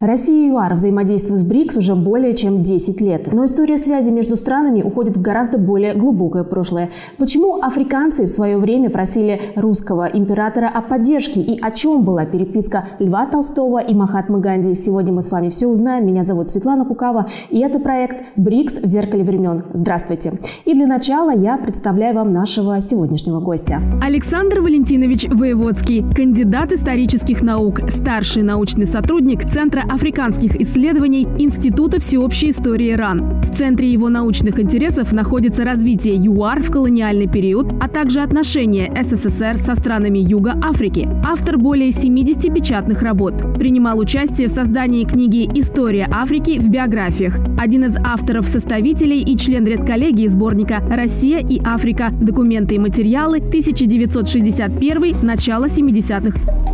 Россия и ЮАР взаимодействуют в БРИКС уже более чем 10 лет. Но история связи между странами уходит в гораздо более глубокое прошлое. Почему африканцы в свое время просили русского императора о поддержке и о чем была переписка Льва Толстого и Махатмы Ганди? Сегодня мы с вами все узнаем. Меня зовут Светлана Кукава, и это проект «БРИКС в зеркале времен». Здравствуйте! И для начала я представляю вам нашего сегодняшнего гостя. Александр Валентинович Воеводский, кандидат исторических наук, старший научный сотрудник Центра африканских исследований Института всеобщей истории РАН. В центре его научных интересов находится развитие ЮАР в колониальный период, а также отношения СССР со странами Юга Африки. Автор более 70 печатных работ. Принимал участие в создании книги «История Африки» в биографиях. Один из авторов-составителей и член редколлегии сборника «Россия и Африка. Документы и материалы. 1961. Начало 70-х».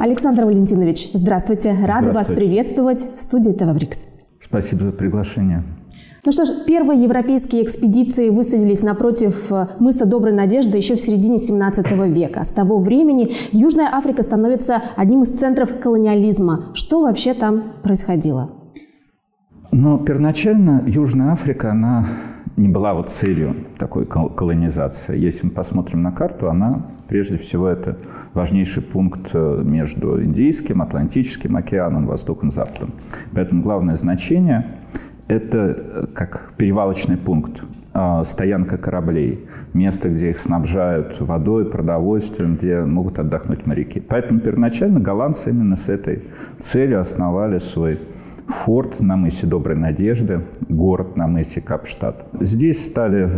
Александр Валентинович, здравствуйте. Рада вас приветствовать в студии ТВ Брикс. Спасибо за приглашение. Ну что ж, первые европейские экспедиции высадились напротив э, мыса Доброй Надежды еще в середине 17 века. С того времени Южная Африка становится одним из центров колониализма. Что вообще там происходило? Но первоначально Южная Африка, она не была вот целью такой колонизации. Если мы посмотрим на карту, она прежде всего это важнейший пункт э, между Индийским, Атлантическим океаном, Востоком, Западом. Поэтому главное значение – это э, как перевалочный пункт, а, стоянка кораблей, место, где их снабжают водой, продовольствием, где могут отдохнуть моряки. Поэтому первоначально голландцы именно с этой целью основали свой форт на мысе Доброй Надежды, город на мысе Капштадт. Здесь стали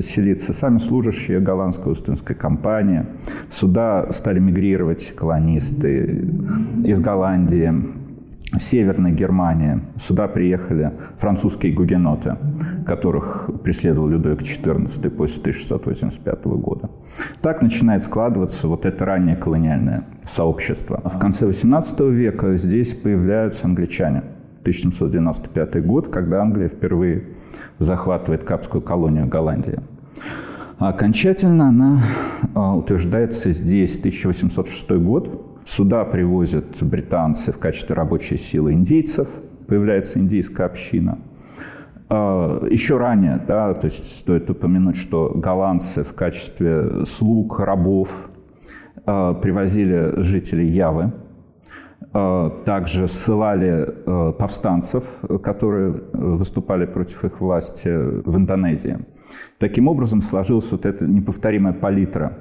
селиться сами служащие голландской Остинской компании. Сюда стали мигрировать колонисты из Голландии, Северной Германии. Сюда приехали французские гугеноты, которых преследовал Людовик XIV после 1685 года. Так начинает складываться вот это раннее колониальное сообщество. В конце XVIII века здесь появляются англичане – 1795 год, когда Англия впервые захватывает Капскую колонию Голландии. А окончательно она а, утверждается здесь 1806 год. Сюда привозят британцы в качестве рабочей силы индейцев, появляется индийская община. А, еще ранее, да, то есть стоит упомянуть, что голландцы в качестве слуг, рабов привозили жителей Явы, также ссылали э, повстанцев, которые э, выступали против их власти в Индонезии. Таким образом сложилась вот эта неповторимая палитра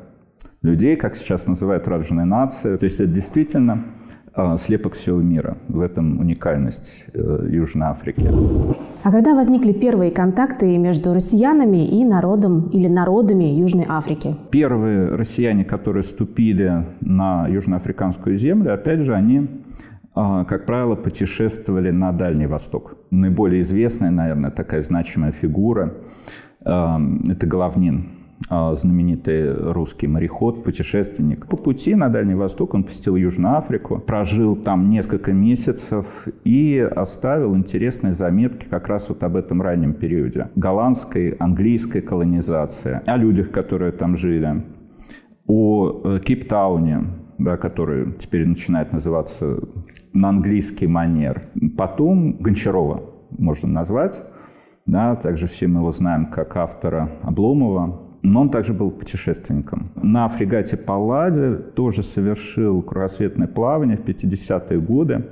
людей, как сейчас называют радженные нации. То есть это действительно слепок всего мира. В этом уникальность Южной Африки. А когда возникли первые контакты между россиянами и народом или народами Южной Африки? Первые россияне, которые ступили на южноафриканскую землю, опять же, они а, как правило, путешествовали на Дальний Восток. Наиболее известная, наверное, такая значимая фигура а, – это Головнин, а, знаменитый русский мореход, путешественник. По пути на Дальний Восток он посетил Южную Африку, прожил там несколько месяцев и оставил интересные заметки как раз вот об этом раннем периоде. Голландской, английской колонизации, о людях, которые там жили, о э, Кейптауне, да, который теперь начинает называться на английский манер. Потом Гончарова можно назвать. Да, также все мы его знаем как автора Обломова. Но он также был путешественником. На фрегате «Палладе» тоже совершил кругосветное плавание в 50-е годы.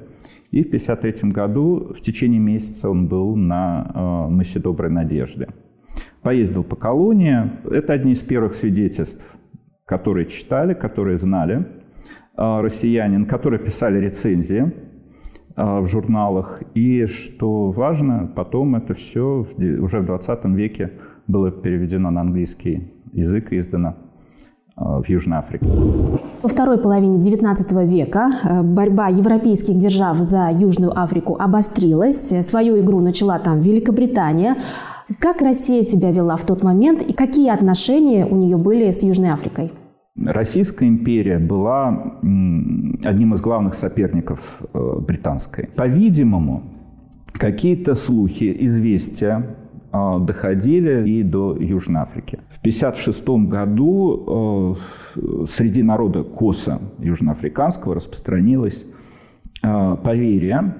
И в 1953 году в течение месяца он был на э, мысе Доброй Надежды. Поездил по колонии. Это одни из первых свидетельств, которые читали, которые знали а, россиянин, которые писали рецензии а, в журналах. И, что важно, потом это все уже в 20 веке было переведено на английский язык и издано а, в Южной Африке. Во второй половине XIX века э, борьба европейских держав за Южную Африку обострилась. Свою игру начала там Великобритания. Как Россия себя вела в тот момент и какие отношения у нее были с Южной Африкой? Российская империя была одним из главных соперников э, британской. По-видимому, какие-то слухи, известия доходили и до Южной Африки. В 1956 году э, среди народа коса южноафриканского распространилось э, поверье,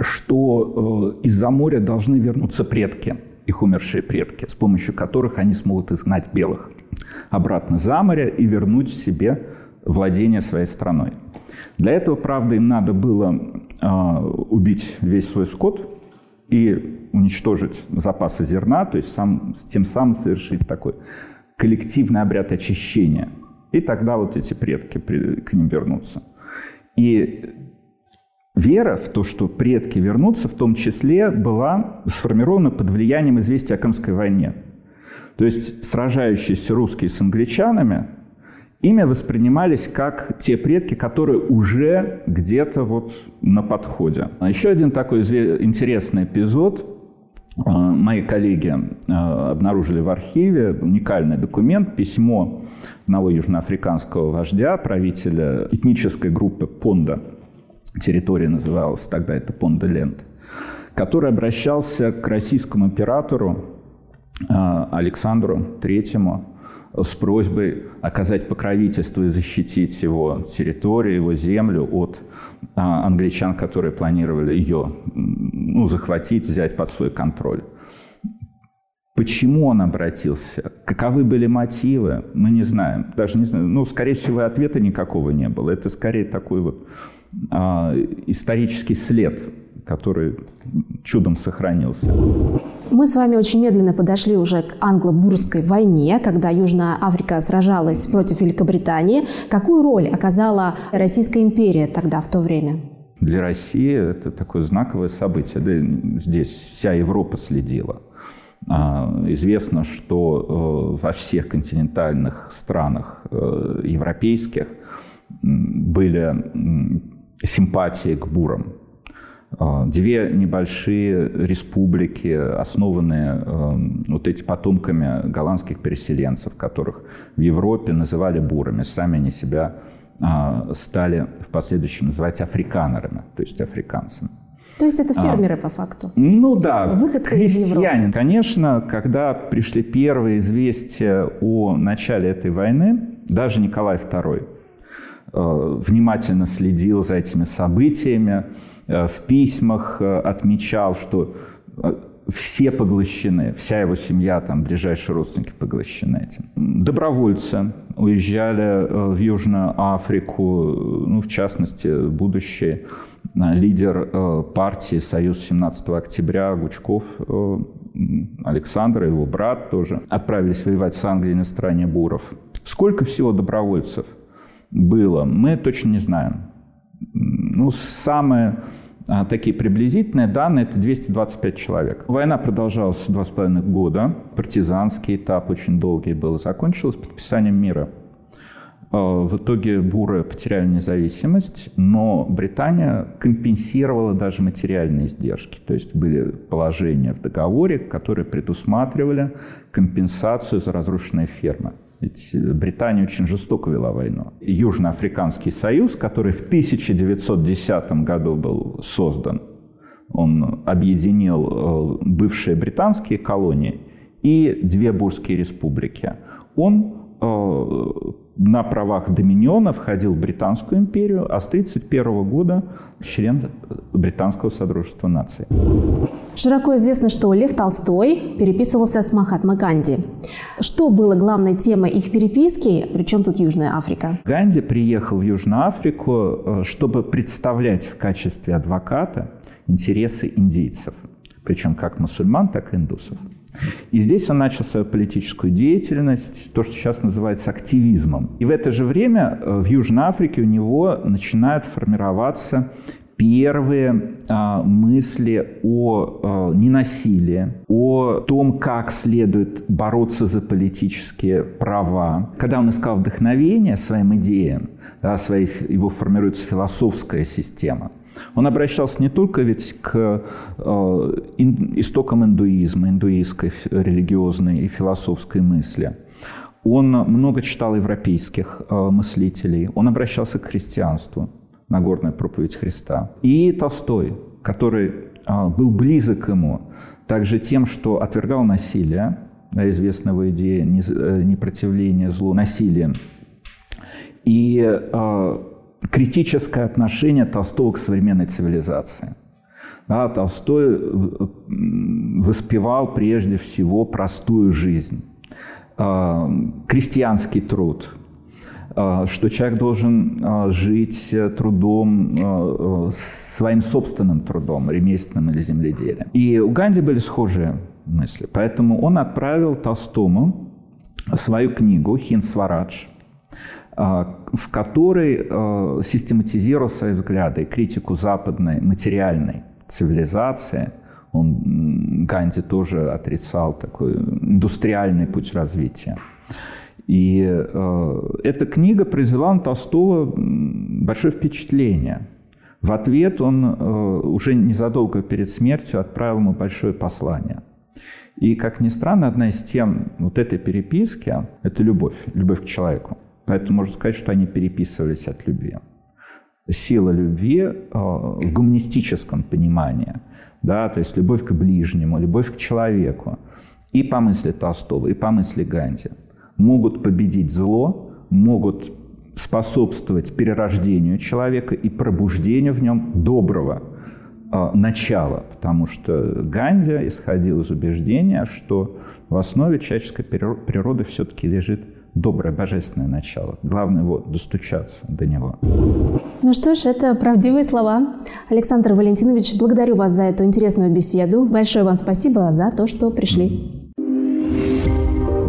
что э, из-за моря должны вернуться предки, их умершие предки, с помощью которых они смогут изгнать белых обратно за море и вернуть себе владение своей страной. Для этого, правда, им надо было убить весь свой скот, и уничтожить запасы зерна, то есть сам, тем самым совершить такой коллективный обряд очищения. И тогда вот эти предки к ним вернутся. И вера в то, что предки вернутся, в том числе была сформирована под влиянием известия о Крымской войне. То есть сражающиеся русские с англичанами ими воспринимались как те предки, которые уже где-то вот на подходе. А еще один такой интересный эпизод. А, мои коллеги а, обнаружили в архиве уникальный документ, письмо одного южноафриканского вождя, правителя этнической группы Понда. Территория называлась тогда это Понда-Ленд, который обращался к российскому императору Александру Третьему с просьбой оказать покровительство и защитить его территорию, его землю от а, англичан, которые планировали ее ну, захватить, взять под свой контроль. Почему он обратился? Каковы были мотивы? Мы не знаем. Даже не знаем. Ну, скорее всего, ответа никакого не было. Это скорее такой вот исторический след который чудом сохранился. Мы с вами очень медленно подошли уже к англо-бурской войне, когда Южная Африка сражалась против Великобритании. Какую роль оказала Российская империя тогда, в то время? Для России это такое знаковое событие. Да, здесь вся Европа следила. А, известно, что э, во всех континентальных странах э, европейских были симпатии к бурам. А, две небольшие республики, основанные эм, вот эти потомками голландских переселенцев, которых в Европе называли бурами. Сами они себя а, стали в последующем называть африканерами, то есть африканцами. То есть это а. фермеры а, по факту? Ну да, Выходцы крестьяне. Конечно, когда пришли первые известия о начале этой войны, даже Николай II внимательно следил за этими событиями, Э, в письмах э, отмечал, что э, все поглощены, вся его семья, там, ближайшие родственники поглощены этим. Добровольцы уезжали в Южную Африку, ну, в частности, будущий лидер партии «Союз 17 октября» Гучков Александр, его брат тоже, отправились воевать с Англией на стороне буров. Сколько всего добровольцев было, мы точно не знаем. Ну, самые а, такие приблизительные данные – это 225 человек. Война продолжалась два с половиной года. Партизанский этап очень долгий был. Закончилась подписанием мира. А, в итоге буры потеряли независимость, но Британия компенсировала даже материальные издержки. То есть были положения в договоре, которые предусматривали компенсацию за разрушенные фермы. Ведь э, Британия очень жестоко вела войну. Южноафриканский союз, который в 1910 году был создан, он объединил э, бывшие британские колонии и две бурские республики. Он э, на правах доминиона входил в Британскую империю, а с 1931 года член Британского Содружества наций. Широко известно, что Лев Толстой переписывался с Махатма Ганди. Что было главной темой их переписки, причем тут Южная Африка? Ганди приехал в Южную Африку, э, чтобы представлять в качестве адвоката интересы индейцев, причем как мусульман, так и индусов. И здесь он начал свою политическую деятельность, то, что сейчас называется активизмом. И в это же время э, в Южной Африке у него начинают формироваться первые а, мысли о а, ненасилии, о том, как следует бороться за политические права. Когда он искал вдохновение своим идеям, да, своей, его формируется философская система – он обращался не только ведь к э, истокам индуизма, индуистской религиозной и философской мысли. Он много читал европейских э, мыслителей. Он обращался к христианству, Нагорная проповедь Христа. И Толстой. который был близок ему, также тем, что отвергал насилие, известная его идея непротивления злу насилием, и критическое отношение Толстого к современной цивилизации. Да, Толстой воспевал прежде всего простую жизнь, крестьянский труд, что человек должен жить трудом, своим собственным трудом, ремесленным или земледелием. И у Ганди были схожие мысли. Поэтому он отправил Толстому свою книгу «Хин Сварадж», в которой систематизировал свои взгляды, критику западной материальной цивилизации. Он, Ганди тоже отрицал такой индустриальный путь развития. И э, эта книга произвела на Толстого большое впечатление. В ответ он э, уже незадолго перед смертью отправил ему большое послание. И, как ни странно, одна из тем вот этой переписки – это любовь, любовь к человеку. Поэтому можно сказать, что они переписывались от любви. Сила любви э, в гуманистическом понимании, да, то есть любовь к ближнему, любовь к человеку, и по мысли Толстого, и по мысли Ганди, могут победить зло, могут способствовать перерождению человека и пробуждению в нем доброго э, начала, потому что Ганди исходил из убеждения, что в основе человеческой природы все-таки лежит доброе божественное начало. Главное вот достучаться до него. Ну что ж, это правдивые слова. Александр Валентинович, благодарю вас за эту интересную беседу. Большое вам спасибо за то, что пришли.